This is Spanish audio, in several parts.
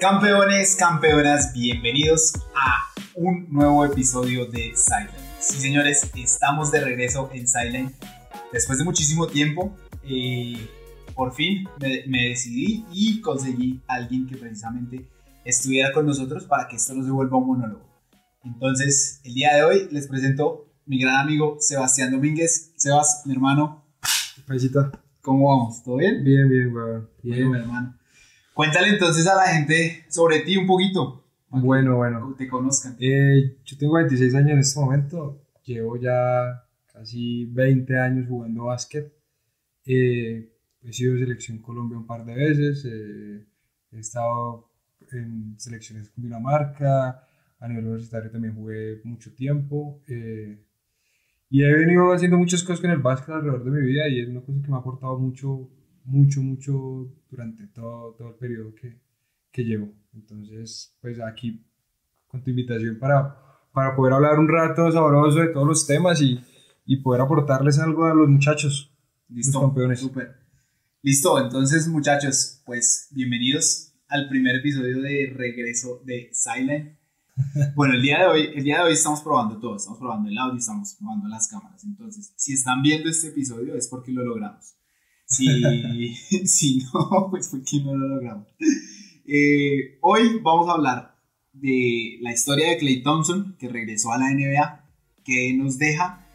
Campeones, campeonas, bienvenidos a un nuevo episodio de Silent. Sí, señores, estamos de regreso en Silent. Después de muchísimo tiempo, eh, por fin me, me, decidí y conseguí a alguien que precisamente estuviera con nosotros para que esto no se vuelva un monólogo. Entonces, el día de hoy les presento mi gran amigo Sebastián Domínguez. Sebas, mi hermano. Paisita. ¿Cómo vamos? ¿Todo bien? Bien, bien, weón. Bien, mi hermano. Cuéntale entonces a la gente sobre ti un poquito. Bueno, bueno. Te conozcan. Eh, yo tengo 26 años en este momento. Llevo ya casi 20 años jugando básquet. Eh, he sido selección Colombia un par de veces. Eh, he estado en selecciones con Dinamarca. A nivel universitario también jugué mucho tiempo. Eh, y he venido haciendo muchas cosas con el básquet alrededor de mi vida y es una cosa que me ha aportado mucho, mucho, mucho durante todo, todo el periodo que, que llevo. Entonces, pues aquí con tu invitación para, para poder hablar un rato sabroso de todos los temas y, y poder aportarles algo a los muchachos. Listo, los campeones. Súper. Listo, entonces muchachos, pues bienvenidos al primer episodio de regreso de Silent. Bueno, el día de hoy, el día de hoy estamos probando todo, estamos probando el audio, estamos probando las cámaras. Entonces, si están viendo este episodio es porque lo logramos. Si, si no, pues porque no lo logramos. Eh, hoy vamos a hablar de la historia de Clay Thompson, que regresó a la NBA, que nos deja,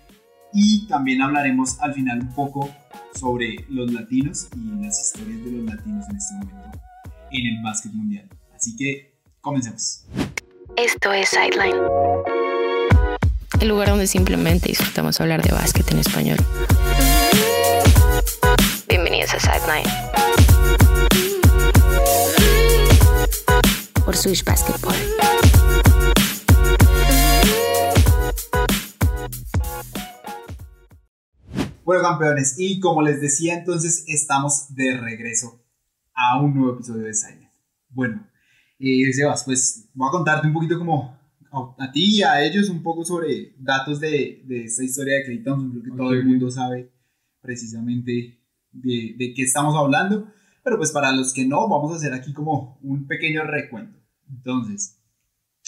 y también hablaremos al final un poco sobre los latinos y las historias de los latinos en este momento en el básquet mundial. Así que comencemos. Esto es Sideline. El lugar donde simplemente disfrutamos hablar de básquet en español. Bienvenidos a Sideline. Por Swish Basketball. Bueno, campeones, y como les decía, entonces estamos de regreso a un nuevo episodio de Silent. Bueno, eh, Sebas, pues voy a contarte un poquito como a, a, ti y a ellos un poco sobre datos de, de esta historia de Clay Thompson. Creo que okay. todo el mundo sabe precisamente de, de, qué estamos hablando, pero pues para los que no, vamos a hacer aquí como un pequeño recuento. Entonces,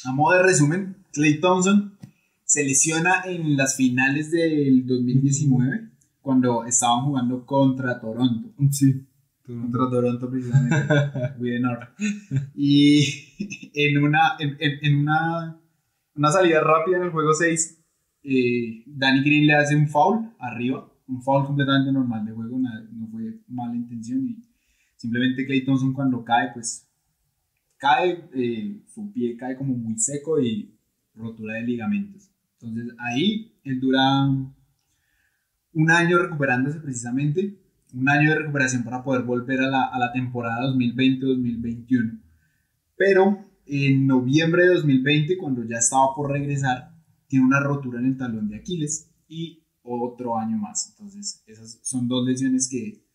a modo de resumen, Clay Thompson se lesiona en las finales del 2019 cuando estaban jugando contra Toronto. Sí. Contra Toronto precisamente. North. Y en una, en, en, una, una salida rápida en el juego 6, eh, Danny Green le hace un foul arriba. Un foul completamente normal de juego, mala intención. Y simplemente Clay Thompson cuando cae, pues cae, eh, su pie cae como muy seco y rotura de ligamentos. Entonces ahí él dura un año recuperándose precisamente un año de recuperación para poder volver a la, a la temporada 2020-2021. Pero en noviembre de 2020, cuando ya estaba por regresar, tiene una rotura en el talón de Aquiles y otro año más. Entonces, esas son dos lesiones que...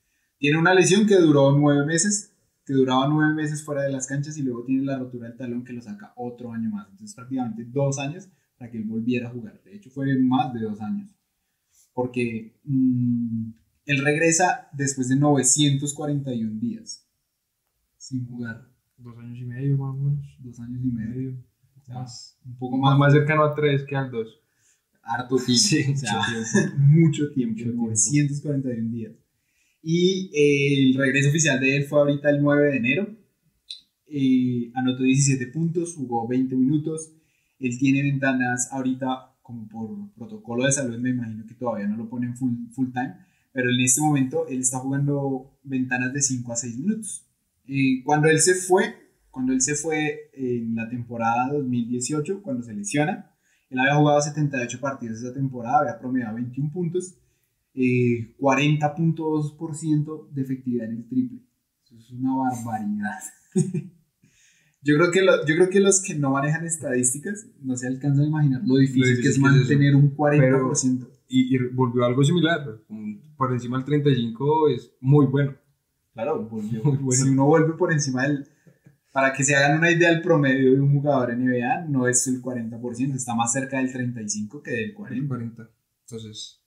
Tiene una lesión que duró nueve meses, que duraba nueve meses fuera de las canchas y luego tiene la rotura del talón que lo saca otro año más. Entonces, prácticamente dos años para que él volviera a jugar. De hecho, fue más de dos años. Porque... Mmm, él regresa después de 941 días sin jugar. Dos años y medio más o menos. Dos años y medio. Más, un poco más, más cercano a tres que al dos. Harto tiempo. Sí, o sea, mucho tiempo. Mucho tiempo 941 días. Y eh, el regreso oficial de él fue ahorita el 9 de enero. Eh, anotó 17 puntos, jugó 20 minutos. Él tiene ventanas ahorita, como por protocolo de salud, me imagino que todavía no lo ponen full, full time pero en este momento él está jugando ventanas de 5 a 6 minutos. Y cuando él se fue, cuando él se fue en la temporada 2018, cuando se lesiona, él había jugado 78 partidos esa temporada, había promediado 21 puntos, eh, 40.2% de efectividad en el triple. Eso es una barbaridad. yo, creo que lo, yo creo que los que no manejan estadísticas no se alcanzan a imaginar lo difícil, lo difícil que es mantener es un 40%. Pero y, y, volvió algo similar, por encima del 35 es muy bueno. Claro, volvió. Muy bueno. Si uno vuelve por encima del... Para que se hagan una idea, el promedio de un jugador en NBA no es el 40%, está más cerca del 35 que del 40. 40. Entonces,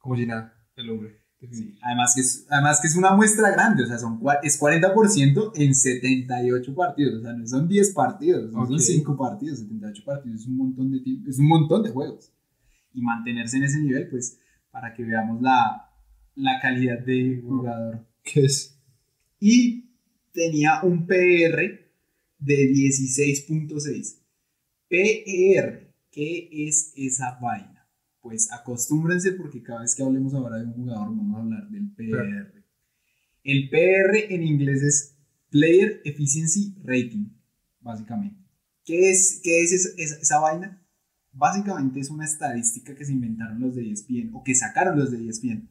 como si nada, el hombre. Sí, además, que es, además que es una muestra grande, o sea, son, es 40% en 78 partidos, o sea, no son 10 partidos, no son 5 partidos, 78 partidos, es un montón de es un montón de juegos. Y mantenerse en ese nivel, pues, para que veamos la, la calidad de jugador que es. Y tenía un PR de 16.6. PER, ¿qué es esa vaina? Pues acostúmbrense porque cada vez que hablemos ahora de un jugador vamos a hablar del PR. El PR en inglés es Player Efficiency Rating, básicamente. ¿Qué es, qué es esa, esa, vaina? Básicamente es una estadística que se inventaron los de ESPN o que sacaron los de ESPN,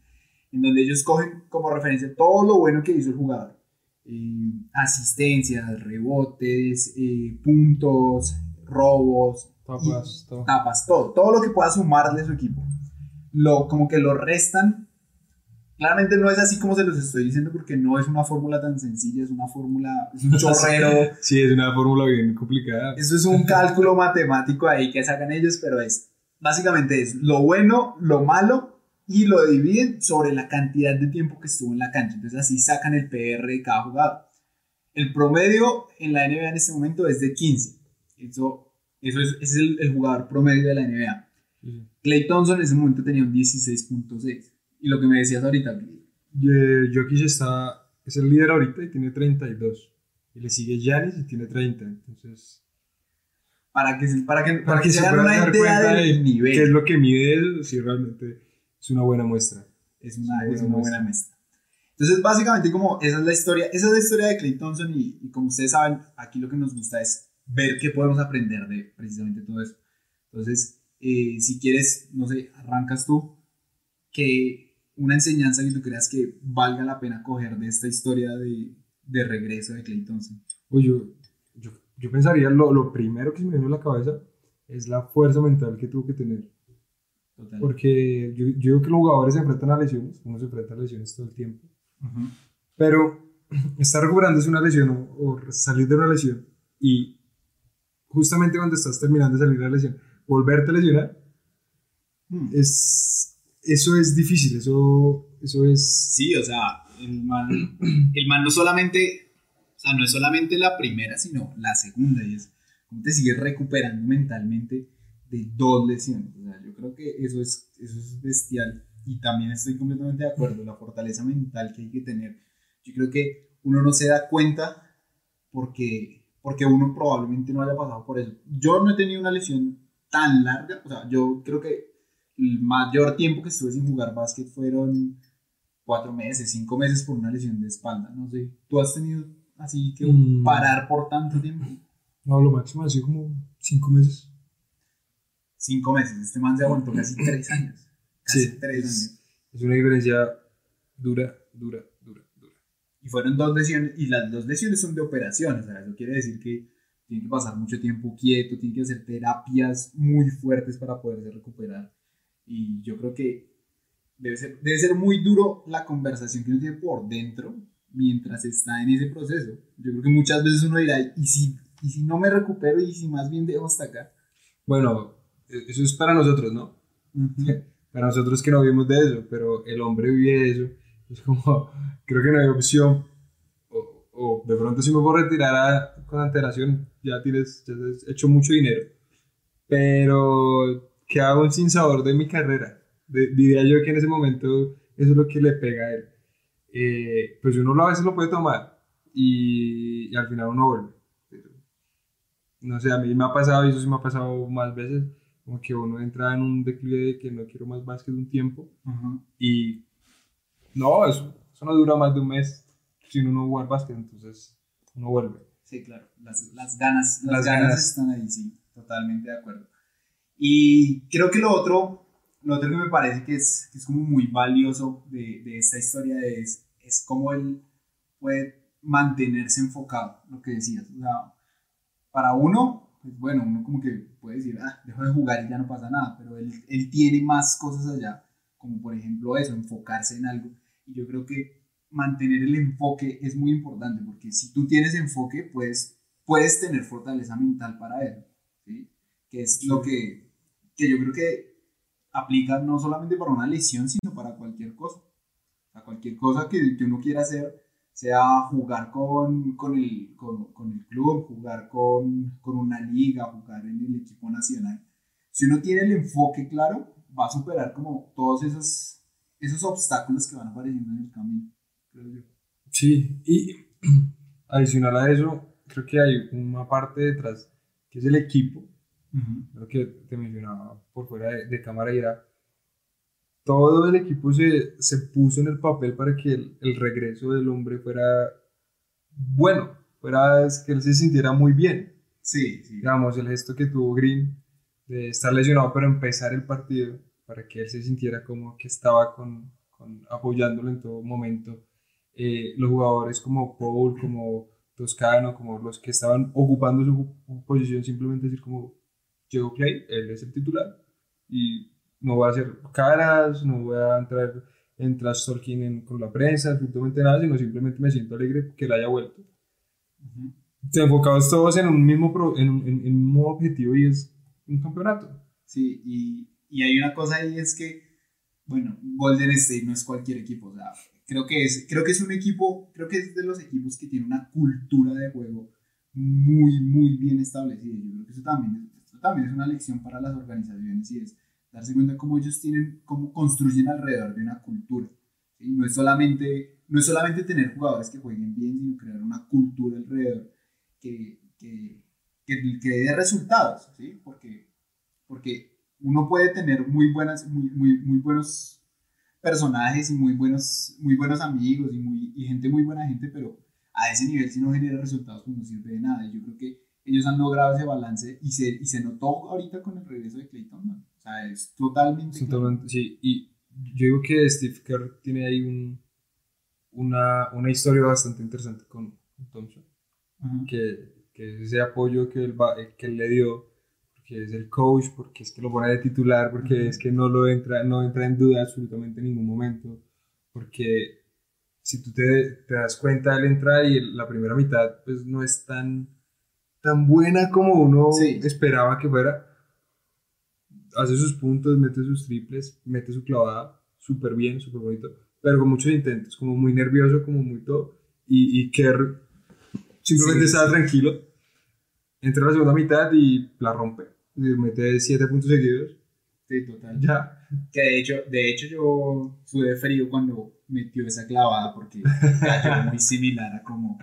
en donde ellos cogen como referencia todo lo bueno que hizo el jugador. Eh, asistencias, rebotes, eh, puntos, robos, Tapas, todo. Tapas, todo. Todo lo que pueda sumarle a su equipo. Lo, como que lo restan. Claramente no es así como se los estoy diciendo porque no es una fórmula tan sencilla, es una fórmula, es un chorrero. sí, es una fórmula bien complicada. Eso es un cálculo matemático ahí que sacan ellos, pero es, básicamente es lo bueno, lo malo y lo dividen sobre la cantidad de tiempo que estuvo en la cancha. Entonces así sacan el PR de cada jugador. El promedio en la NBA en este momento es de 15. Eso eso es, ese es el, jugador promedio de la NBA. Clay Thompson en ese momento tenía un 16.6. Y lo que me decías ahorita. Jokic está, es el líder ahorita y tiene 32. Y le sigue Giannis y tiene 30. Entonces... Para que, para que, para, que, se hagan una idea del nivel. ¿Qué es lo que mide eso? Si realmente es una buena muestra. Es una, es una, buena, muestra. Entonces, básicamente, como esa es la historia, esa es la historia de Clay Thompson y, y como ustedes saben, aquí lo que nos gusta es ver qué podemos aprender de precisamente todo eso. Entonces, eh, si quieres, no sé, arrancas tú, que una enseñanza que tú creas que valga la pena coger de esta historia de, de regreso de Clay Thompson. Uy, yo, yo, yo, pensaría, lo, lo, primero que se me viene a la cabeza es la fuerza mental que tuvo que tener. Total. Porque yo, yo digo que los jugadores se enfrentan a lesiones, uno se enfrenta a lesiones todo el tiempo, pero estar recuperándose una lesión o, o salir de una lesión y justamente cuando estás terminando de salir de la lesión, volverte a lesionar, hmm. es, eso es difícil, eso, eso es... Sí, o sea, el man, el man no solamente, o sea, no es solamente la primera, sino la segunda, y es cómo te sigues recuperando mentalmente de dos lesiones. O sea, yo creo que eso es, eso es bestial y también estoy completamente de acuerdo, la fortaleza mental que hay que tener. Yo creo que uno no se da cuenta porque porque uno probablemente no haya pasado por eso. Yo no he tenido una lesión tan larga, o sea, yo creo que el mayor tiempo que estuve sin jugar básquet fueron cuatro meses, cinco meses por una lesión de espalda, no sé. ¿Tú has tenido así que mm. parar por tanto tiempo? No, lo máximo ha sido como cinco meses. Cinco meses, este man se aguantó casi tres años. Casi sí, tres años. Es una diferencia dura, dura, y fueron dos lesiones, y las dos lesiones son de operación, o sea, eso quiere decir que tiene que pasar mucho tiempo quieto, tiene que hacer terapias muy fuertes para poderse recuperar. Y yo creo que debe ser, debe ser muy duro la conversación que uno tiene por dentro mientras está en ese proceso. Yo creo que muchas veces uno dirá, ¿y si, y si no me recupero y si más bien dejo hasta acá? Bueno, e, eso es para nosotros, ¿no? para nosotros que no vivimos de eso, pero el hombre vive de eso es como, creo que no hay opción. O, o de pronto si me puedo retirar con antelación, ya tienes, ya has hecho mucho dinero. Pero que hago un sin sabor de mi carrera. diría yo que en ese momento eso es lo que le pega a él. Eh, pues uno a veces lo puede tomar y, y, al final uno vuelve. no sé, a mí me ha pasado, y eso sí me ha pasado más veces, como que uno entra en un declive de que no quiero más básquet un tiempo y no, eso, eso no dura más de un mes sin uno jugar básquet, entonces uno vuelve. Sí, claro, las, las ganas, las, ganas, están ahí, sí, totalmente de acuerdo. Y creo que lo otro, lo otro que me parece que es, que es como muy valioso de, de esta historia es, es cómo él puede mantenerse enfocado, lo que decías. O sea, para uno, pues bueno, uno como que puede decir, ah, dejo de jugar y ya no pasa nada, pero él, él tiene más cosas allá, como por ejemplo eso, enfocarse en algo y yo creo que mantener el enfoque es muy importante, porque si tú tienes enfoque, pues puedes tener fortaleza mental para él, ¿sí? Que es lo que, que yo creo que aplica no solamente para una lesión, sino para cualquier cosa. Sea, cualquier cosa que, que uno quiera hacer, sea jugar con, con, el, con, con el club, jugar con, con una liga, jugar en el equipo nacional. Si uno tiene el enfoque claro, va a superar como todos esos, esos obstáculos que van apareciendo en el camino, creo yo. Sí, y adicional a eso, creo que hay una parte detrás que es el equipo, lo que te mencionaba por fuera de, de, cámara y era todo el equipo se, se puso en el papel para que el, el, regreso del hombre fuera bueno, fuera que él se sintiera muy bien. Sí, sí. Digamos, el gesto que tuvo Green de estar lesionado, pero empezar el partido para que él se sintiera como que estaba con, con apoyándolo en todo momento. Eh, los jugadores como Paul, como Toscano, como los que estaban ocupando su posición, simplemente decir como llegó Clay, él es el titular y no voy a hacer caras, no voy a entrar en trash talking con la prensa, absolutamente nada, sino simplemente me siento alegre que él haya vuelto. Uh -huh. Te enfocados todos en un mismo, pro, en, un, en, en un mismo objetivo y es un campeonato. Sí, y, y, hay una cosa ahí es que, bueno, Golden State no es cualquier equipo, o sea, creo que es, creo que es un equipo, creo que es de los equipos que tiene una cultura de juego muy, muy bien establecida. Yo creo que eso también, esto también es una lección para las organizaciones y es darse cuenta cómo ellos tienen, cómo construyen alrededor de una cultura. ¿sí? No, es solamente, no es solamente tener jugadores que jueguen bien, sino crear una cultura alrededor que, que, que, que dé resultados, ¿sí? porque, porque uno puede tener muy, buenas, muy, muy, muy buenos personajes y muy buenos, muy buenos amigos y, muy, y gente muy buena gente, pero a ese nivel si no genera resultados pues no sirve de nada. Y yo creo que ellos han logrado ese balance y se, y se notó ahorita con el regreso de Clayton. O sea, es totalmente... totalmente sí, y yo digo que Steve Kerr tiene ahí un, una, una historia bastante interesante con, con Thompson. Uh -huh. que, que ese apoyo que él, va, que él le dio, porque es el coach, porque es que lo pone de titular, porque uh -huh. es que no lo entra, no entra en duda absolutamente en ningún momento, porque si tú te, te das cuenta, él entra y la primera mitad pues no es tan, tan buena como uno sí. esperaba que fuera. Hace sus puntos, mete sus triples, mete su clavada, súper bien, súper bonito, pero con muchos intentos, como muy nervioso, como muy todo, y, y Kerr simplemente sí, estaba sí. tranquilo, entra a la segunda mitad y la rompe, mete siete puntos seguidos. Sí, total. Ya. Que de hecho, de hecho yo sudé frío cuando metió esa clavada porque cayó muy similar a como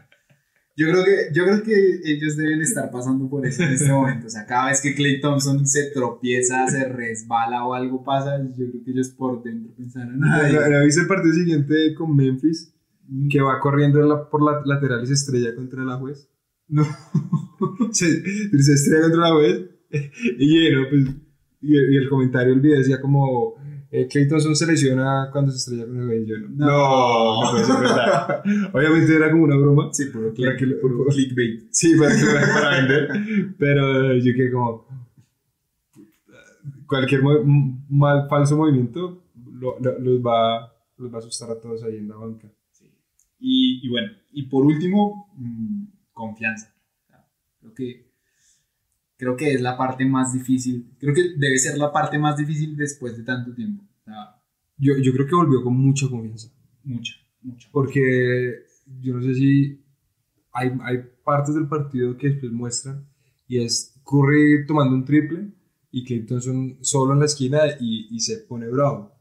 yo creo que yo creo que ellos deben estar pasando por eso en este momento o sea cada vez que Clay Thompson se tropieza se resbala o algo pasa yo creo que ellos por dentro pensaron ¿no viste el partido siguiente con Memphis mm. que va corriendo la, por la lateral y se estrella contra la juez no se, se estrella contra la juez y bueno pues y, y el comentario el video decía como eh, Clay Thompson se lesiona cuando se estrella con el. Yo no. No, no, no verdad. Obviamente era como una broma. Sí, puro, click, para que, puro, puro clickbait. Sí, para, para vender. Pero yo que como. Cualquier mal, falso movimiento lo, lo, los, va, los va a asustar a todos ahí en la banca. Sí. Y, y bueno, y por último, mmm, confianza. Creo que creo que es la parte más difícil, creo que debe ser la parte más difícil después de tanto tiempo. O sea, yo, yo creo que volvió con mucha confianza. Mucha, mucha. Porque yo no sé si hay, hay partes del partido que después muestran y es Curry tomando un triple y Clayton solo en la esquina y, y se pone bravo.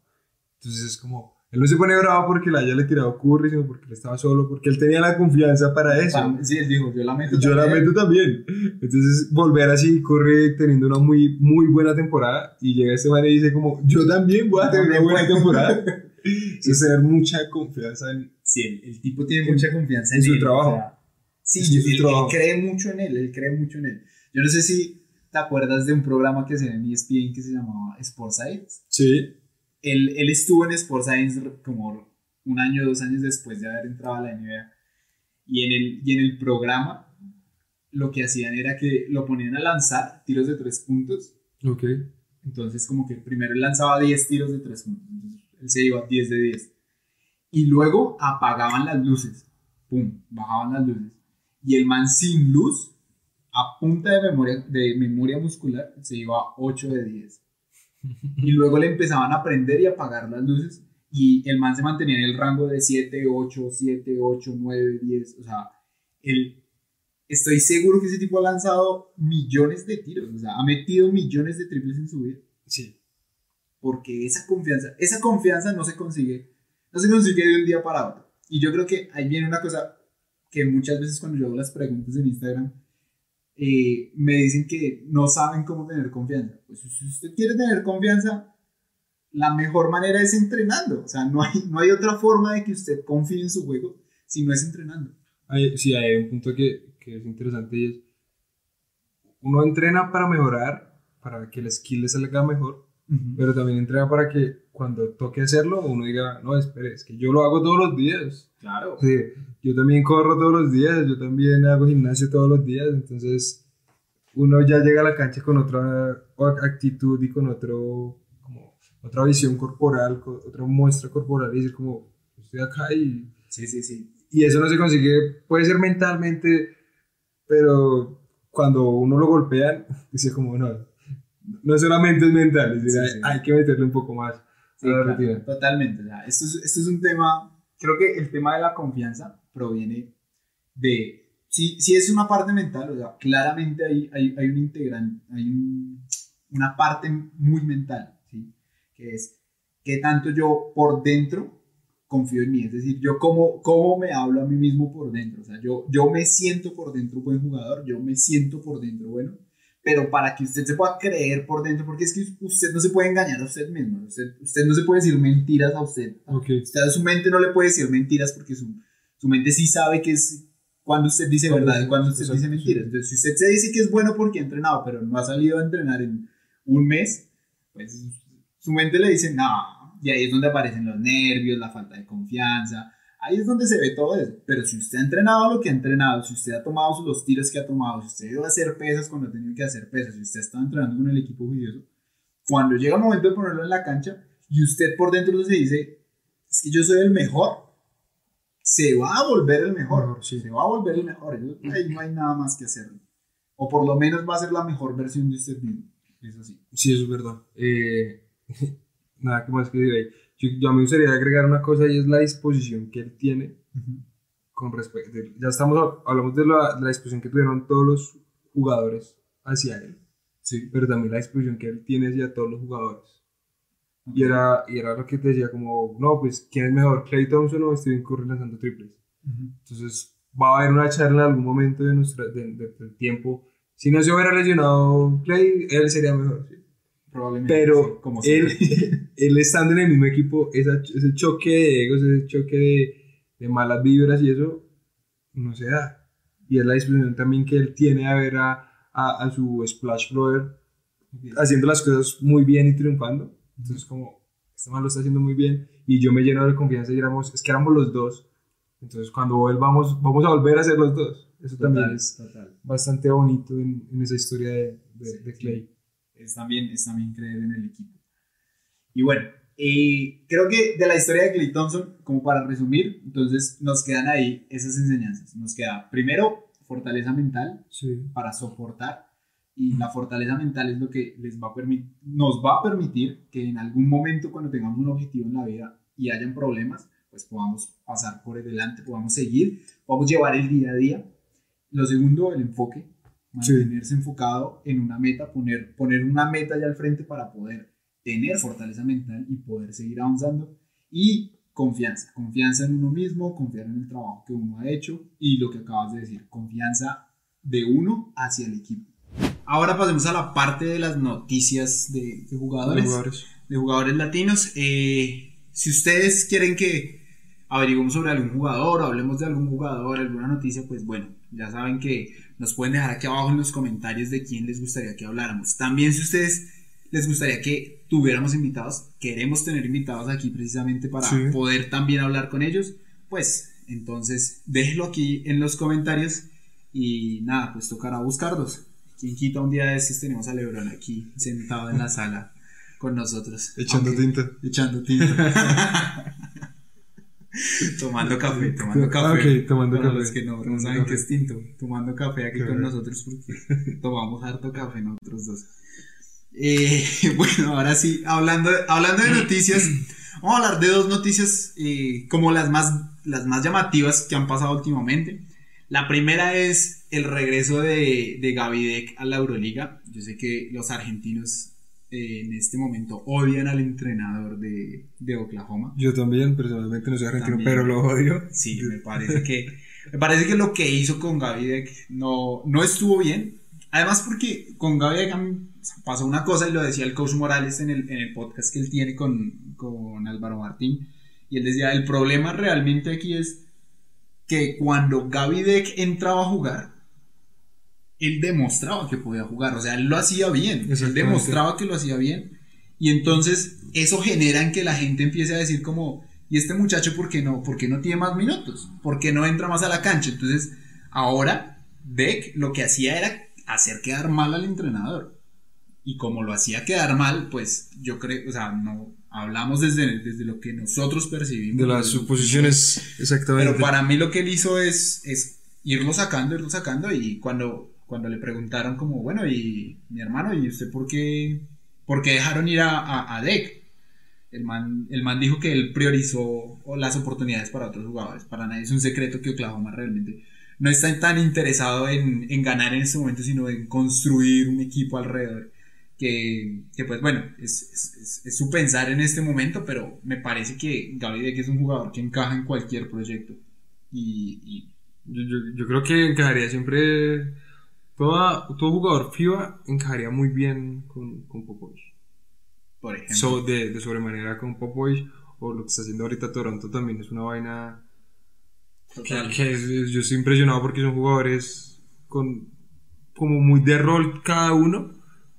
Entonces es como, él no se pone bravo porque le haya le tirado Curry, sino porque él estaba solo, porque él tenía la confianza para eso. Sí, él dijo, yo la meto Yo también. la meto también. Entonces, volver así, Curry teniendo una muy, muy buena temporada, y llega este man y dice como, yo también voy a tener una buena temporada. sí. Es tener mucha confianza en... Sí, el, el tipo tiene mucha confianza en, en su él, trabajo. O sea, sí, él, su trabajo. él cree mucho en él, él cree mucho en él. Yo no sé si te acuerdas de un programa que se ve en ESPN que se llamaba Sports Sites. Sí. Él, él estuvo en Sports Science como un año, dos años después de haber entrado a la NBA. Y en el, y en el programa lo que hacían era que lo ponían a lanzar tiros de tres puntos. Ok. Entonces como que primero él lanzaba 10 tiros de tres puntos. Entonces él se iba 10 de 10. Y luego apagaban las luces. Pum, bajaban las luces. Y el man sin luz, a punta de memoria, de memoria muscular, se iba 8 de 10. Y luego le empezaban a prender y apagar las luces y el man se mantenía en el rango de 7, 8, 7, 8, 9, 10. O sea, el, estoy seguro que ese tipo ha lanzado millones de tiros. O sea, ha metido millones de triples en su vida. Sí. Porque esa confianza, esa confianza no se consigue, no se consigue de un día para otro. Y yo creo que ahí viene una cosa que muchas veces cuando yo hago las preguntas en Instagram, eh, me dicen que no saben cómo tener confianza. Pues si usted quiere tener confianza, la mejor manera es entrenando. O sea, no hay, no hay otra forma de que usted confíe en su juego si no es entrenando. sí, hay un punto que, que, es interesante y es, uno entrena para mejorar, para que la skill le salga mejor, pero también entrena para que cuando toque hacerlo, uno diga, no, espere, es que yo lo hago todos los días. Claro. Sí, yo también corro todos los días, yo también hago gimnasio todos los días, entonces uno ya llega a la cancha con otra actitud y con otro otra visión corporal, otra muestra corporal y decir como, estoy acá y... Sí, sí, sí. Y eso no se consigue, puede ser mentalmente, pero cuando uno lo golpea, dice como, no, no solamente es mental, es hay, que meterle un poco más. totalmente. esto, es, esto es un tema, creo que el tema de la confianza proviene de, si, si es una parte mental, o sea, claramente hay, hay, hay un integrante, hay un, una parte muy mental que es qué tanto yo por dentro confío en mí, es decir, yo cómo, cómo me hablo a mí mismo por dentro, o sea, yo, yo me siento por dentro buen jugador, yo me siento por dentro bueno, pero para que usted se pueda creer por dentro, porque es que usted no se puede engañar a usted mismo, usted, usted no se puede decir mentiras a usted, okay. usted a su mente no le puede decir mentiras porque su, su mente sí sabe que es cuando usted dice verdad y cuando usted dice mentiras, entonces si usted se dice que es bueno porque ha entrenado, pero no ha salido a entrenar en un mes, pues su mente le dice, no, y ahí es donde aparecen los nervios, la falta de confianza, ahí es donde se ve todo eso. Pero si usted ha entrenado lo que ha entrenado, si usted ha tomado los tiros que ha tomado, si usted iba a hacer pesas cuando ha tenido que hacer pesas, si usted está entrenando con el equipo juicioso, cuando llega el momento de ponerlo en la cancha y usted por dentro se dice, es que yo soy el mejor, se va a volver el mejor, se va a volver el mejor, ahí no hay nada más que hacer. O por lo menos va a ser la mejor versión de usted mismo. Es así. Sí, eso es verdad. Eh, nada que más que decir ahí. Yo, me gustaría agregar una cosa y es la disposición que él tiene con respecto. Ya estamos, hablamos de la, de la, disposición que tuvieron todos los jugadores hacia él, sí. pero también la disposición que él tiene hacia todos los jugadores. Y, era, y era lo que te decía, como, no, pues, ¿quién es mejor, Clay Thompson o Steven Curry lanzando triples? Entonces, va a haber una charla en algún momento de nuestra, del tiempo. Si no se hubiera lesionado Clay, él sería mejor. ¿sí? Pero como él, él estando en el mismo equipo, ese choque de egos, ese choque de, de, malas vibras y eso, no se da. Y es la disposición también que él tiene a ver a, a, su Splash Brother haciendo las cosas muy bien y triunfando. Entonces, como, este man lo está haciendo muy bien y yo me lleno de confianza y éramos, es que éramos los dos. Entonces, cuando volvamos, vamos a volver a ser los dos. Eso también es bastante bonito en, en, esa historia de, de, Clay es también, es también creer en el equipo. Y bueno, eh, creo que de la historia de Clay Thompson, como para resumir, entonces nos quedan ahí esas enseñanzas. Nos queda primero fortaleza mental para soportar y la fortaleza mental es lo que les va a nos va a permitir que en algún momento cuando tengamos un objetivo en la vida y hayan problemas, pues podamos pasar por delante, podamos seguir, podamos llevar el día a día. Lo segundo, el enfoque, mantenerse enfocado en una meta, poner, poner una meta ya al frente para poder tener fortaleza mental y poder seguir avanzando. Y confianza, confianza en uno mismo, confiar en el trabajo que uno ha hecho y lo que acabas de decir, confianza de uno hacia el equipo. Ahora pasemos a la parte de las noticias de, jugadores, de jugadores, latinos. Eh, si ustedes quieren que averiguemos sobre algún jugador, hablemos de algún jugador, alguna noticia, pues bueno, ya saben que nos pueden dejar aquí abajo en los comentarios de quién les gustaría que habláramos. También si ustedes les gustaría que tuviéramos invitados, queremos tener invitados aquí precisamente para poder también hablar con ellos, pues entonces déjenlo aquí en los comentarios y nada, pues tocará buscarlos. Quien quita un día de estos tenemos a Lebron aquí sentado en la sala con nosotros. Echando tinta. Echando tinta. tomando café, tomando café. tomando café. Los que no, no saben qué es tinto, tomando café aquí con nosotros porque tomamos harto café nosotros dos. Eh, bueno, ahora sí, hablando, hablando de noticias, Vamos a hablar de dos noticias eh, como las más, las más llamativas que han pasado últimamente. La primera es el regreso de, de Gavidec a la Euroliga. Yo sé que los argentinos eh, en este momento odian al entrenador de, de Oklahoma. Yo también, personalmente no soy argentino, También. pero lo odio. Sí, me parece que me parece que lo que hizo con Gavidec no, no estuvo bien. Además porque con Gavidec a mí pasó una cosa y lo decía el coach Morales en el, en el podcast que él tiene con, con Álvaro Martín. Y él decía, el problema realmente aquí es que cuando Gavidec entraba a jugar, él demostraba que podía jugar. O sea, él lo hacía bien. Él demostraba que lo hacía bien. Y entonces eso genera en que la gente empiece a decir como, ¿y este muchacho por qué no, por qué no tiene más minutos? ¿Por qué no entra más a la cancha? Entonces, ahora Beck lo que hacía era hacer quedar mal al entrenador. Y como lo hacía quedar mal, pues yo creo, o sea, no hablamos desde, desde lo que nosotros percibimos. De las suposiciones, exactamente. pero para mí lo que él hizo es, es irlo sacando, irlo sacando y cuando, cuando le preguntaron como, bueno, y mi hermano, ¿y usted por qué, por qué dejaron ir a, a, a Deck? El man, el man dijo que él priorizó las oportunidades para otros jugadores. Para nadie es un secreto que Oklahoma realmente no está tan interesado en, en ganar en este momento, sino en construir un equipo alrededor. Que, que pues bueno, es, es- es- es su pensar en este momento, pero me parece que Gaby Deck es un jugador que encaja en cualquier proyecto. Y, y Yo, yo- yo creo que encajaría siempre. Toda, todo jugador FIBA encajaría muy bien con, con Popovich. por ejemplo, So, de, de sobremanera con Popovich, o lo que está haciendo ahorita Toronto también es una vaina. Que, total. que es- yo estoy impresionado porque son jugadores con como muy de rol cada uno,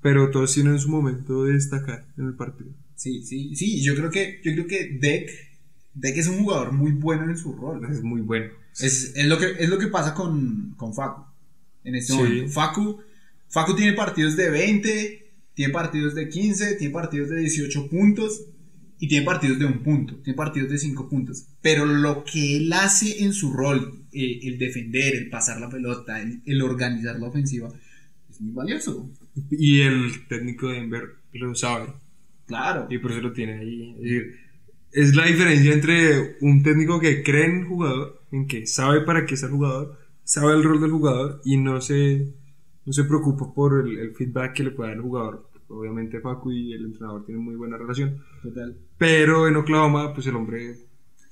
pero todos tienen su momento de destacar en el partido. Sí, sí, sí, yo creo que, yo creo que Deck, Deck es un jugador muy bueno en su rol. Es muy bueno. Es, es lo, que, es lo que pasa con, con Facu. En este Sí. momento. Facu, Facu tiene partidos de 20, tiene partidos de 15, tiene partidos de 18 puntos y tiene partidos de un punto, tiene partidos de 5 puntos. Pero lo que él hace en su rol, eh, el defender, el pasar la pelota, el, el organizar la ofensiva, es muy valioso. Y el técnico de Denver lo sabe. Claro. Y por eso lo tiene ahí. Es decir, es la diferencia entre un técnico que cree en el jugador, en que sabe para qué es el jugador, sabe el rol del jugador y no se, no se preocupa por el, el feedback que le puede dar el jugador. Obviamente Facu y el entrenador tienen muy buena relación. Total. Pero en Oklahoma, pues el hombre,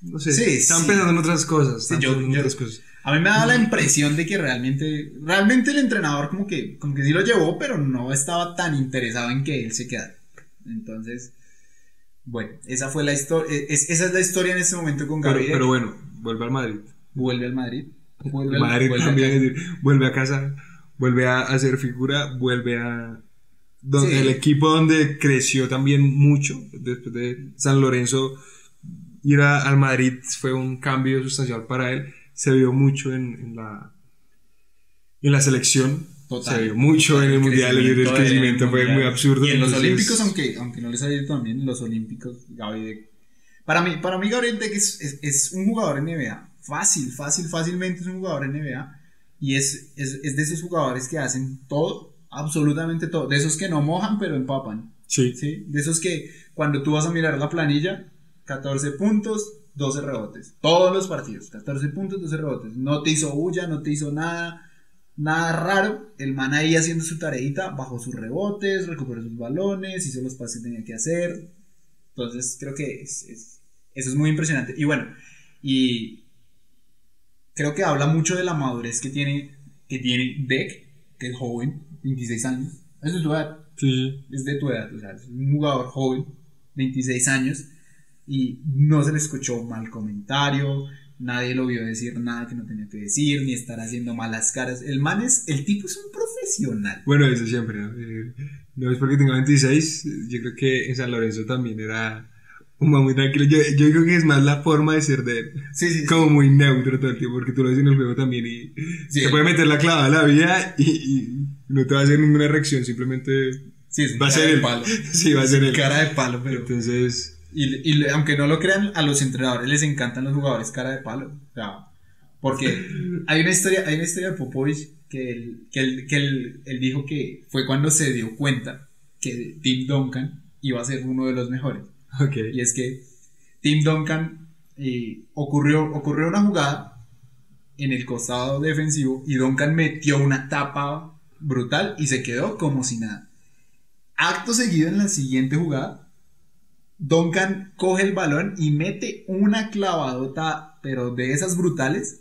no sé, Sí, están sí. pensando en otras cosas. Sí, están yo- pensando en yo- otras cosas. A mí me da la impresión de que realmente, realmente el entrenador como que, como que sí lo llevó, pero no estaba tan interesado en que él se quedara. Entonces, bueno, esa fue la historia, esa es la historia en este momento con Gabriel. pero bueno, vuelve al Madrid. vuelve al Madrid. Vuelve al- Madrid vuelve a también, es decir, vuelve a casa, vuelve a hacer figura, vuelve a... Donde, Sí. El equipo donde creció también mucho, después de San Lorenzo, ir a- al Madrid fue un cambio sustancial para él, se vio mucho en, en la, en la selección, Total. se vio mucho en el Mundial, el, crecimiento crecimiento en el fue Mundial. muy absurdo. Y en los entonces- Olímpicos, aunque, aunque no les ha ido también, en los Olímpicos, Gaby Deck. Para mí, para mí Gabriel Deck es, es, es un jugador NBA. Fácil, fácil, fácilmente es un jugador NBA. Y es, es, es de esos jugadores que hacen todo, absolutamente todo. De esos que no mojan, pero empapan. Sí, ¿sí? De esos que cuando tú vas a mirar la planilla, 14 puntos, 12 rebotes. Todos los partidos, 14 puntos, 12 rebotes. No te hizo bulla, no te hizo nada, nada raro. El man ahí haciendo su tareita, bajó sus rebotes, recuperó sus balones, hizo los pases que tenía que hacer. Entonces creo que es, es- eso es muy impresionante. Y bueno, y creo que habla mucho de la madurez que tiene, que tiene Deck, que es joven, 26 años. Es tu edad sí, es de tu edad, o sea, es un jugador joven, 26 años, y no se le escuchó un mal comentario, nadie lo vio decir nada que no tenía que decir, ni estar haciendo malas caras. El man es, el tipo es un profesional. Bueno, eso siempre, ¿no? Eh, No es porque tenga 26, yo creo que en San Lorenzo también era un man muy tranquilo. Yo, yo creo que es más la forma de ser de él, Sí, sí, sí. como muy neutro todo el tiempo, porque tú lo ves en el juego también y Sí, te puede meter la clava a la vida y, y no te va a hacer ninguna reacción, simplemente Sí, es va a ser de él. palo. Sí, va a ser él. Cara de palo, pero... Entonces, Y, y aunque no lo crean, a los entrenadores les encantan los jugadores cara de palo. O sea, porque hay una historia, hay una historia de Popovich que, él, que, él, que él, él dijo que fue cuando se dio cuenta que Tim Duncan iba a ser uno de los mejores. ok. Y es que Tim Duncan eh, ocurrió, ocurrió una jugada en el costado defensivo y Duncan metió una tapa brutal y se quedó como si nada. Acto seguido en la siguiente jugada, Duncan coge el balón y mete una clavadota, pero de esas brutales,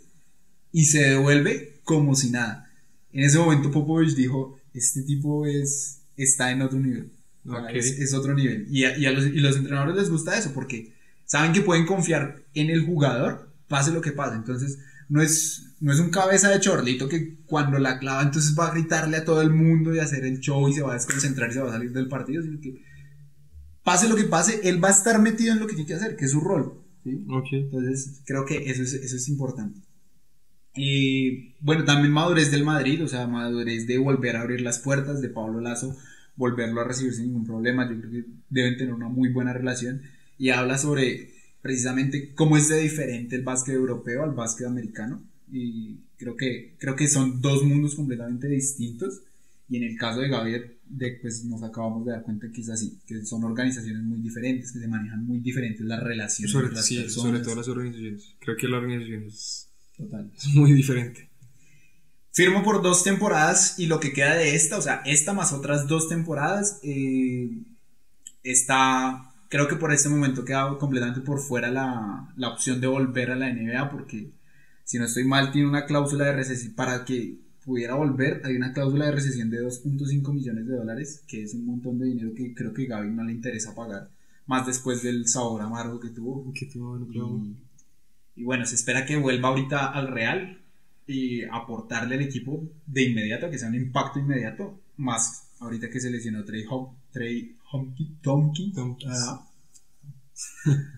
y se devuelve como si nada. En ese momento Popovich dijo, este tipo es, está en otro nivel. O sea, Ok. es, es otro nivel. Y a, y a los, y los entrenadores les gusta eso porque saben que pueden confiar en el jugador, pase lo que pase. Entonces, no es, no es un cabeza de chorlito que cuando la clava, entonces va a gritarle a todo el mundo y hacer el show y se va a desconcentrar y se va a salir del partido, sino que pase lo que pase, él va a estar metido en lo que tiene que hacer, que es su rol. ¿sí? Ok. Entonces, creo que eso es, eso es importante. Y bueno, también madurez del Madrid, o sea, madurez de volver a abrir las puertas de Pablo Lazo, volverlo a recibir sin ningún problema. Yo creo que deben tener una muy buena relación. Y habla sobre precisamente cómo es de diferente el básquet europeo al básquet americano. Y creo que, creo que son dos mundos completamente distintos. Y en el caso de Gavier, de, pues nos acabamos de dar cuenta que es así, que son organizaciones muy diferentes, que se manejan muy diferentes las relaciones Sobre, las sí, personas. sobre todo las organizaciones. Creo que la organización es, Total. es muy diferente. Firmo por dos temporadas y lo que queda de esta, o sea, esta más otras dos temporadas, eh, está, creo que por este momento queda completamente por fuera la, la opción de volver a la NBA porque si no estoy mal tiene una cláusula de recesión para que pudiera volver, hay una cláusula de recesión de 2.5 millones de dólares, que es un montón de dinero que creo que Gaby no le interesa pagar, más después del sabor amargo que tuvo. Que. Y, y bueno, se espera que vuelva ahorita al Real y aportarle al equipo de inmediato, que sea un impacto inmediato, más ahorita que se lesionó Trey, Hom Trey Homke-.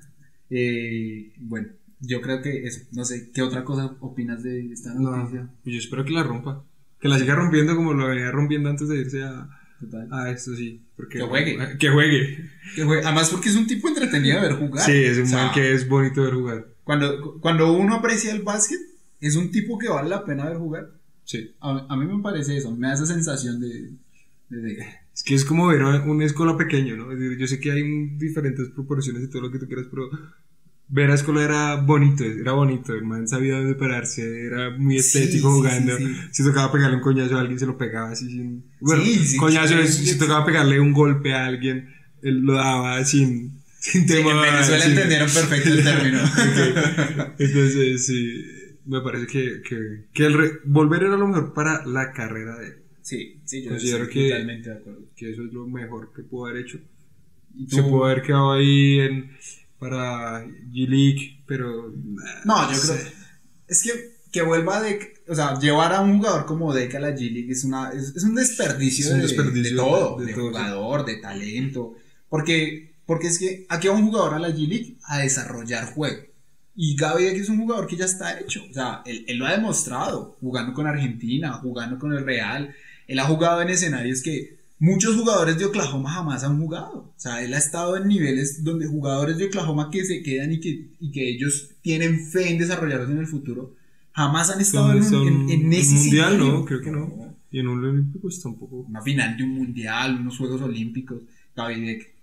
Eh, bueno, yo creo que eso, no sé, ¿qué otra cosa opinas de esta No, noticia? pues yo espero que la rompa. Que la siga rompiendo como lo venía rompiendo antes de irse a, Total. a esto, sí. Porque, Que juegue. Que juegue. Que fue- Además porque es un tipo entretenido de ver jugar. Sí, es un O sea, man que es bonito ver jugar. Cuando, cuando uno aprecia el básquet, es un tipo que vale la pena ver jugar. Sí. A, a mí me parece eso, me da esa sensación de... de- de- Es que es como ver a una escuela pequeño, ¿no? Es decir, yo sé que hay un- diferentes proporciones y todo lo que tú quieras, pero ver a escuela era bonito, era bonito. El man sabía dónde pararse, era muy estético sí, jugando. sí, sí. Si tocaba pegarle un coñazo a alguien, se lo pegaba así sin. Bueno, coñazo si tocaba pegarle un golpe a alguien, él lo daba sin. Sin temor. en Venezuela sin- entendieron perfecto el término. Entonces, sí, me parece que, que, que el re- volver era lo mejor para la carrera de él. Sí, sí, yo Considero que- totalmente de acuerdo. Que eso es lo mejor que pudo haber hecho. ¿Y Se pudo haber quedado ahí en, para G-League, pero. No, yo creo. Es que que vuelva de. O sea, llevar a un jugador como Deca a la G-League es, una, es, es un desperdicio, Es un de, desperdicio de todo. de- De, de todo, sí. jugador, de talento. Porque, porque es que aquí va un jugador a la G-League a desarrollar juego. Y Gaby es un jugador que ya está hecho. O sea, él, él lo ha demostrado. Jugando con Argentina, jugando con el Real. Él ha jugado en escenarios que muchos jugadores de Oklahoma jamás han jugado. O sea, él ha estado en niveles donde jugadores de Oklahoma que se quedan y que, y que ellos tienen fe en desarrollarse en el futuro, jamás han estado en, un- en, en ese mundial, escenario. ¿no? Creo que no. Y en un olímpico tampoco. Una final de un mundial, unos Juegos Olímpicos,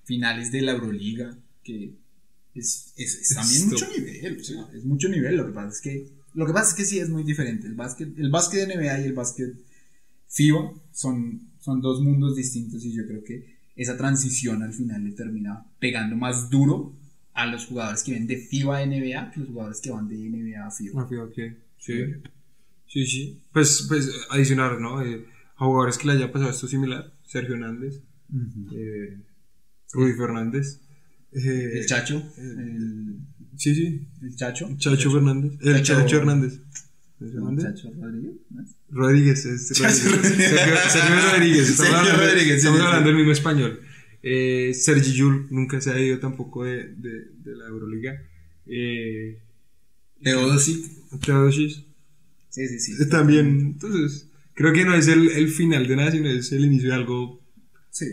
finales de la Euroliga, que es, es, es también Esto- mucho nivel, o sea, es mucho nivel. Lo que pasa es que, lo que pasa es que sí es muy diferente. El básquet, el básquet de NBA y el básquet FIBA son, son dos mundos distintos y yo creo que esa transición al final le termina pegando más duro a los jugadores que vienen de FIBA a NBA que los jugadores que van de NBA a FIBA. Ah, fíjate que- Sí. Sí, sí. Pues, pues adicionar, ¿no? Eh, a jugadores que le haya pasado esto similar. Sergio Hernández, eh, Rudy Fernández. eh, El Chacho, el, Sí, sí. el Chacho. Chacho Fernández. El Chacho- Chacho, Hernández. ¿Chacho No, Hernández? Chacho Rodríguez, ¿no? Rodríguez, es Rodríguez. Sergio, Sergio Rodríguez. Estamos Sergio hablando, Rodríguez, estamos sí, hablando sí. el mismo español. Eh, Sergi Yul nunca se ha ido tampoco de, de, de la Euroliga. Eh, Teodosic. Teodosic Sí, sí, sí. también. Entonces, creo que no es el, el final de nada, sino es el inicio de algo Sí.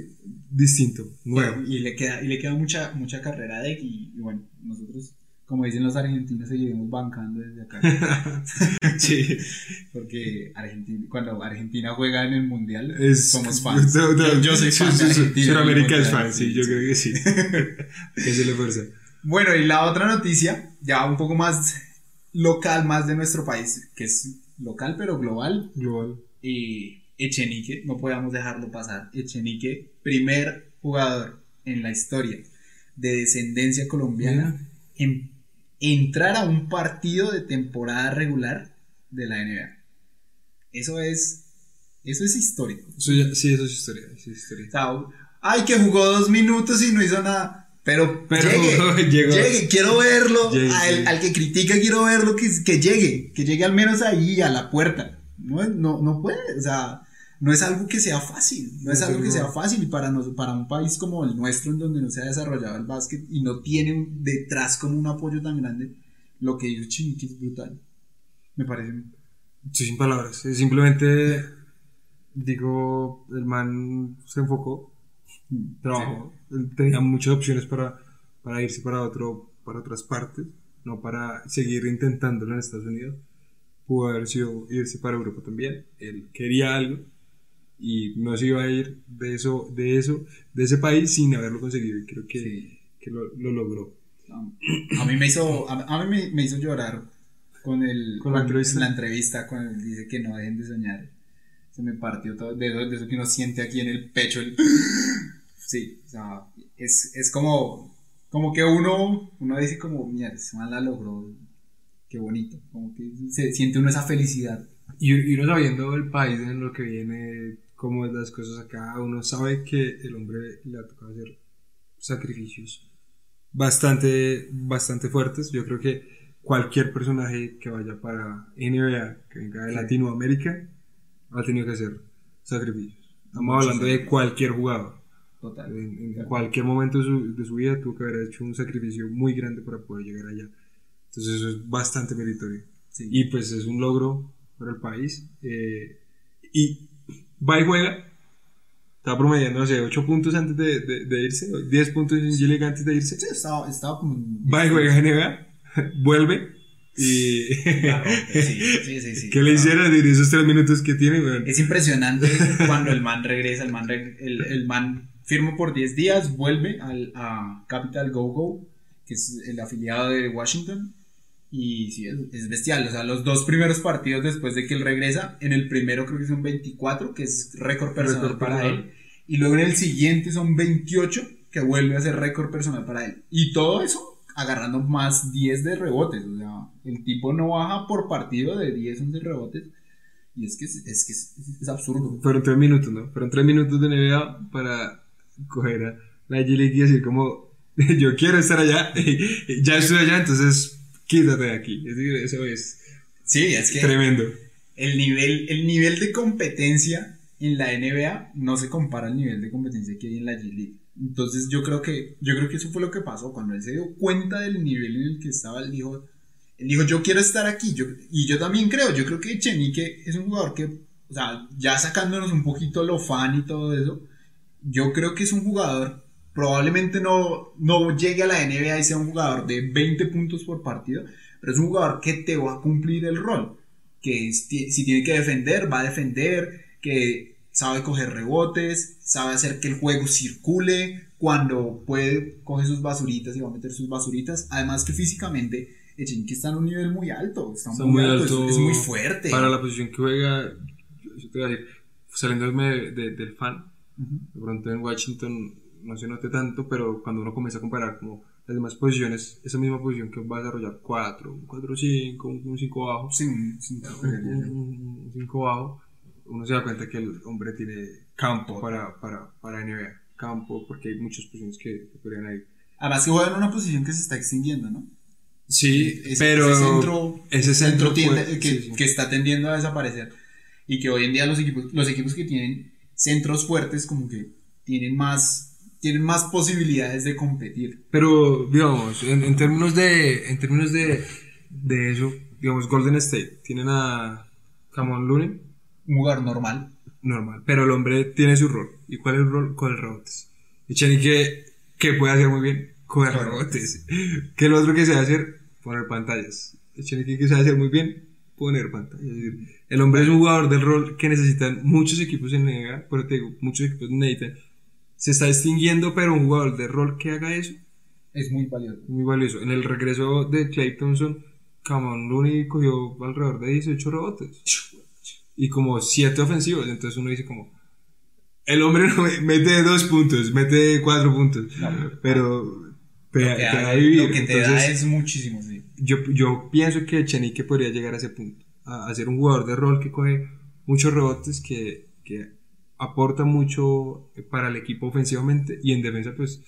distinto, nuevo. Y le queda, y le queda mucha, mucha carrera de y, y bueno, nosotros, como dicen los argentinos, seguiremos bancando desde acá. Sí. Porque Argentina, cuando Argentina juega en el mundial, Es, somos fans. No, no, yo, yo soy fan de Argentina. Sudamérica es fan, sí, yo creo que sí. que se le fuerza. Bueno, y la otra noticia, ya un poco más local, más de nuestro país, que es local pero global. Global. Y Echenique, no podíamos dejarlo pasar. Echenique, primer jugador en la historia de descendencia colombiana en entrar a un partido de temporada regular de la NBA. Eso es, eso es histórico. Eso ya- sí, eso es historia. eso es historia. O sea, ay, que jugó dos minutos y no hizo nada. Pero, Pero llegue, llegó. llegue, quiero verlo. Llegue, al, que critica quiero verlo, que, que llegue, que llegue al menos ahí a la puerta. No, no, no puede, o sea, no es algo que sea fácil, no es algo que sea fácil para, nos, para un país como el nuestro, en donde no se ha desarrollado el básquet y no tiene detrás como un apoyo tan grande, lo que hizo Chinique es brutal. Me parece. Estoy sin palabras. Simplemente digo, el man se enfocó, trabajó, él tenía muchas opciones para, para irse para otro, para otras partes, no para seguir intentándolo en Estados Unidos. Pudo haber sido irse para Europa también. Él quería algo y no se iba a ir de eso, de eso, de ese país sin haberlo conseguido. Y creo que, Sí. que lo, lo logró. A mí me hizo, a, a mí me, me hizo llorar con el ¿Con la entrevista? la entrevista cuando él dice que no dejen de soñar. Se me partió todo de eso, de eso que uno siente aquí en el pecho. el- Sí, o sea, es, es como, como que uno, uno dice como, mierda, ese man la logró, qué bonito, como que se siente uno esa felicidad. Y, y uno sabiendo el país en lo que viene, cómo es las cosas acá, uno sabe que el hombre le ha tocado hacer sacrificios bastante, bastante fuertes. Yo creo que cualquier personaje que vaya para NBA, que venga de Sí. Latinoamérica, ha tenido que hacer sacrificios. Estamos Muchos hablando de cualquier jugador. Total. En, en cualquier momento de su, de su vida tuvo que haber hecho un sacrificio muy grande para poder llegar allá. Entonces eso es bastante meritorio. Sí. Y pues es un logro para el país. eh, y va y juega. Estaba promediando, no sé, 8 puntos antes de, de- de irse, 10 puntos en G-League antes de irse. Sí, estaba, estaba como... Va y juega en NBA, vuelve. Y. La rompe, sí, sí, sí, sí. ¿Qué le hicieron en esos 3 minutos que tiene, weón? Es impresionante cuando el man regresa, el man, reg- el, el man firma por 10 días, vuelve al, a Capital Go Go, que es el afiliado de Washington, y sí, es, es bestial. O sea, los dos primeros partidos después de que él regresa, en el primero creo que son 24, que es récord personal Récord para personal. él, y luego en el siguiente son 28, que vuelve a ser récord personal para él. Y todo eso agarrando más 10 de rebotes. O sea, el tipo no baja por partido de 10, 11 rebotes. Y es que es, es, que es, es absurdo. Fueron 3 minutos, ¿no? Fueron 3 minutos de NBA para coger a la G-League y decir, como, yo quiero estar allá, ya estoy allá, entonces quítate de aquí. Es decir, eso es Sí, es que tremendo. el nivel, el nivel de competencia en la NBA no se compara al nivel de competencia que hay en la G-League. Entonces yo creo que yo creo que eso fue lo que pasó cuando él se dio cuenta del nivel en el que estaba, él dijo, él dijo, yo quiero estar aquí, yo, y yo también creo, yo creo que Chenique es un jugador que, o sea, ya sacándonos un poquito lo fan y todo eso, yo creo que es un jugador, probablemente no, no llegue a la NBA y sea un jugador de 20 puntos por partido, pero es un jugador que te va a cumplir el rol, que si tiene que defender, va a defender, que sabe coger rebotes, sabe hacer que el juego circule, cuando puede coge sus basuritas y va a meter sus basuritas, además que físicamente Echenique está en un nivel muy alto, está, Está muy, alto, alto es, es muy fuerte. Para la posición que juega, yo, te voy a decir, de- de- del fan, de pronto en Washington no se note tanto, pero cuando uno comienza a comparar como las demás posiciones, esa misma posición que va a desarrollar 4, un 4-5, un 5 bajo, Sí, un- sí, un 5 bajo, uno se da cuenta que el hombre tiene campo para, para, para NBA, campo, porque hay muchas posiciones que, que podrían ir. Además que juega en una posición que se está extinguiendo, ¿no? Sí, Ese- pero ese centro, ese centro tiende- fue- que, sí. que está tendiendo a desaparecer y que hoy en día los equipos, los equipos que tienen centros fuertes como que tienen más, tienen más posibilidades de competir. Pero, digamos, en, en términos de en términos de, de eso, digamos, Golden State, tienen a Camon Looney, Un jugador normal. normal, pero el hombre tiene su rol. ¿Y cuál es el rol? Con el rebotes. Y Chenique, que puede hacer muy bien? Coger Coger rebotes. ¿Qué es lo otro que se hacer? Poner pantallas. Y Chenique, que sabe hacer muy bien? Poner pantallas. Es decir, el hombre es un jugador del rol que necesitan muchos equipos en NBA, pero te digo, muchos equipos necesitan. Se está distinguiendo, pero un jugador de rol que haga eso es muy valioso. Muy valioso. En el regreso de Clay Thompson, Camon Looney cogió alrededor de 18 rebotes. Y como 7 ofensivos. Entonces uno dice como... El hombre no mete dos puntos, mete cuatro puntos. pero... Lo que, hace, lo que te da es muchísimo, sí. Yo, yo pienso que Chenique podría llegar a ese punto. A, a ser un jugador de rol que coge muchos rebotes, que, que aporta mucho para el equipo ofensivamente y en defensa pues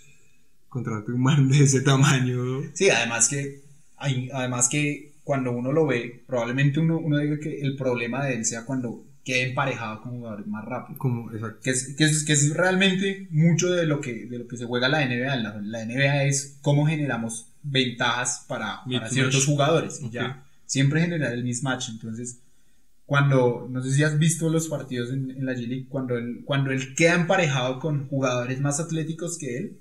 contrato un man de ese tamaño. Sí, además que, además que cuando uno lo ve, probablemente uno, uno diga que el problema de él sea cuando quede emparejado con jugadores más rápido. Como, exacto. Que es, que, es, que es realmente mucho de lo que, de lo que se juega la NBA. La, la NBA es cómo generamos ventajas para, para ciertos jugadores. Y ya, siempre generar el mismatch. Entonces, cuando, no sé si has visto los partidos en, en la G-League, cuando él, cuando él queda emparejado con jugadores más atléticos que él,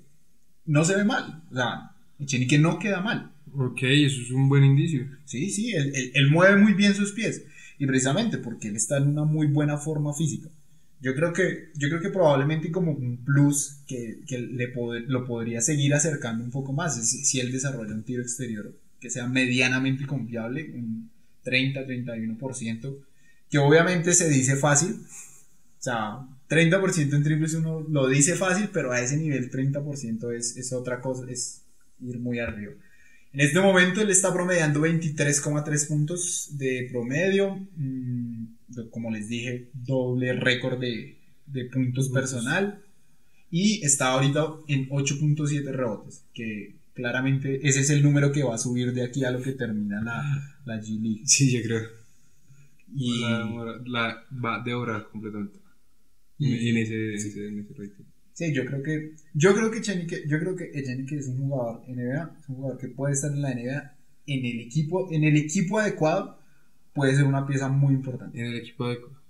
no se ve mal. O sea, Echenique no queda mal. Ok, eso es un buen indicio. Sí, sí, él, él, él, mueve muy bien sus pies. Y precisamente porque él está en una muy buena forma física. Yo creo que, yo creo que probablemente como un plus que, que le pod lo podría seguir acercando un poco más es si él desarrolla un tiro exterior que sea medianamente confiable, un 30-31%, que obviamente se dice fácil. O sea, 30% en triples uno lo dice fácil, pero a ese nivel 30% es, es otra cosa, es ir muy arriba. En este momento él está promediando 23,3 puntos de promedio. Mmm, como les dije, doble récord de, de puntos personal. Y está ahorita en 8.7 rebotes, que claramente ese es el número que va a subir de aquí a lo que termina la, la G League. Sí, yo creo. Y la, la va de hora completamente. Y, en ese, sí. ese, en ese rating. Sí, yo creo que yo creo que Echenique, yo creo que Echenique es un jugador NBA, es un jugador que puede estar en la NBA en el equipo, en el equipo adecuado puede ser una pieza muy importante. En el equipo adecuado.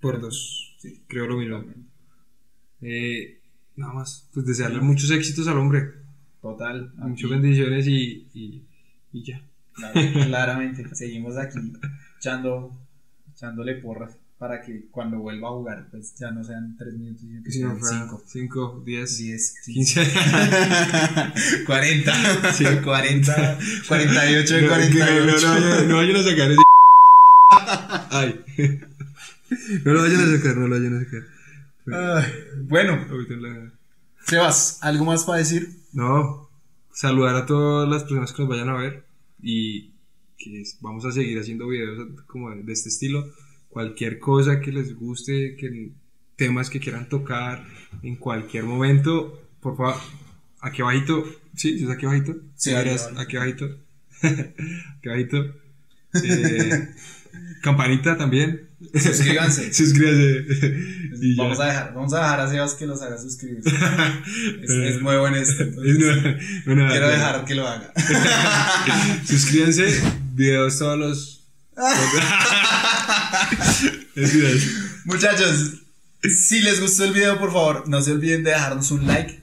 Por dos. Sí. Creo lo mismo. Eh, nada más, pues desearle sí. muchos éxitos al hombre. Total. Muchas bendiciones y, y, y ya. Claro, claramente, seguimos aquí echando, echándole porras para que cuando vuelva a jugar, pues ya no sean 3 minutos, sino que sean 5. 5, 10, 10, 15, 40, sí. 40, 48, no, 48. No, no, no, vayan a sacar ese. Ay. No lo vayan a sacar, no lo vayan a sacar. Bueno, Sebas, ¿algo más para decir? No, saludar a todas las personas que nos vayan a ver y que vamos a seguir haciendo videos como de este estilo. Cualquier cosa que les guste, que temas que quieran tocar en cualquier momento, por favor, aquí abajito, sí, ¿sí es aquí abajito? Sí, aquí abajito, aquí abajito, eh, campanita también. Suscríbanse. Suscríbanse. vamos, a dejar, vamos a dejar a Sebas que los haga suscribirse. es, es, nuevo en esto. Entonces, quiero dejar que lo haga. Suscríbanse, videos todos los Muchachos, si les gustó el video, por favor, no se olviden de dejarnos un like.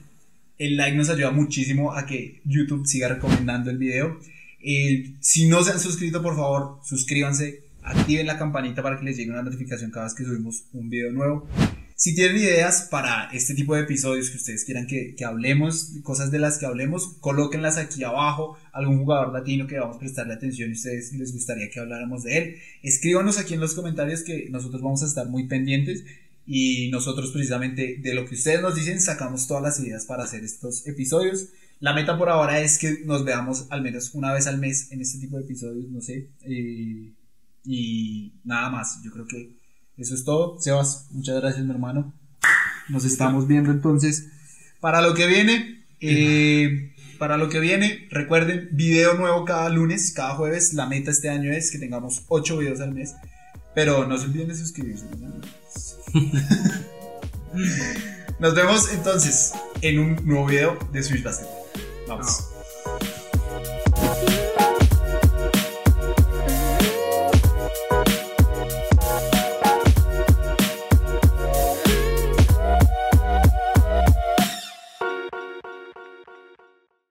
El like nos ayuda muchísimo a que YouTube siga recomendando el video. Eh, si no se han suscrito, por favor, suscríbanse, activen la campanita para que les llegue una notificación cada vez que subimos un video nuevo. Si tienen ideas para este tipo de episodios que ustedes quieran que, hablemos, cosas de las que hablemos, colóquenlas aquí abajo. Algún jugador latino que vamos a prestarle atención y ustedes les gustaría que habláramos de él. Escríbanos aquí en los comentarios que nosotros vamos a estar muy pendientes. Y nosotros precisamente de lo que ustedes nos dicen sacamos todas las ideas para hacer estos episodios. La meta por ahora es que nos veamos al menos una vez al mes en este tipo de episodios, no sé. Eh, y nada más, yo creo que eso es todo. Sebas, muchas gracias, mi hermano. Nos estamos viendo entonces para lo que viene. Eh, para lo que viene, recuerden, video nuevo cada lunes, cada jueves. La meta este año es que tengamos 8 videos al mes. Pero no se olviden de suscribirse. Nos vemos entonces en un nuevo video de Switch Basketball. Vamos.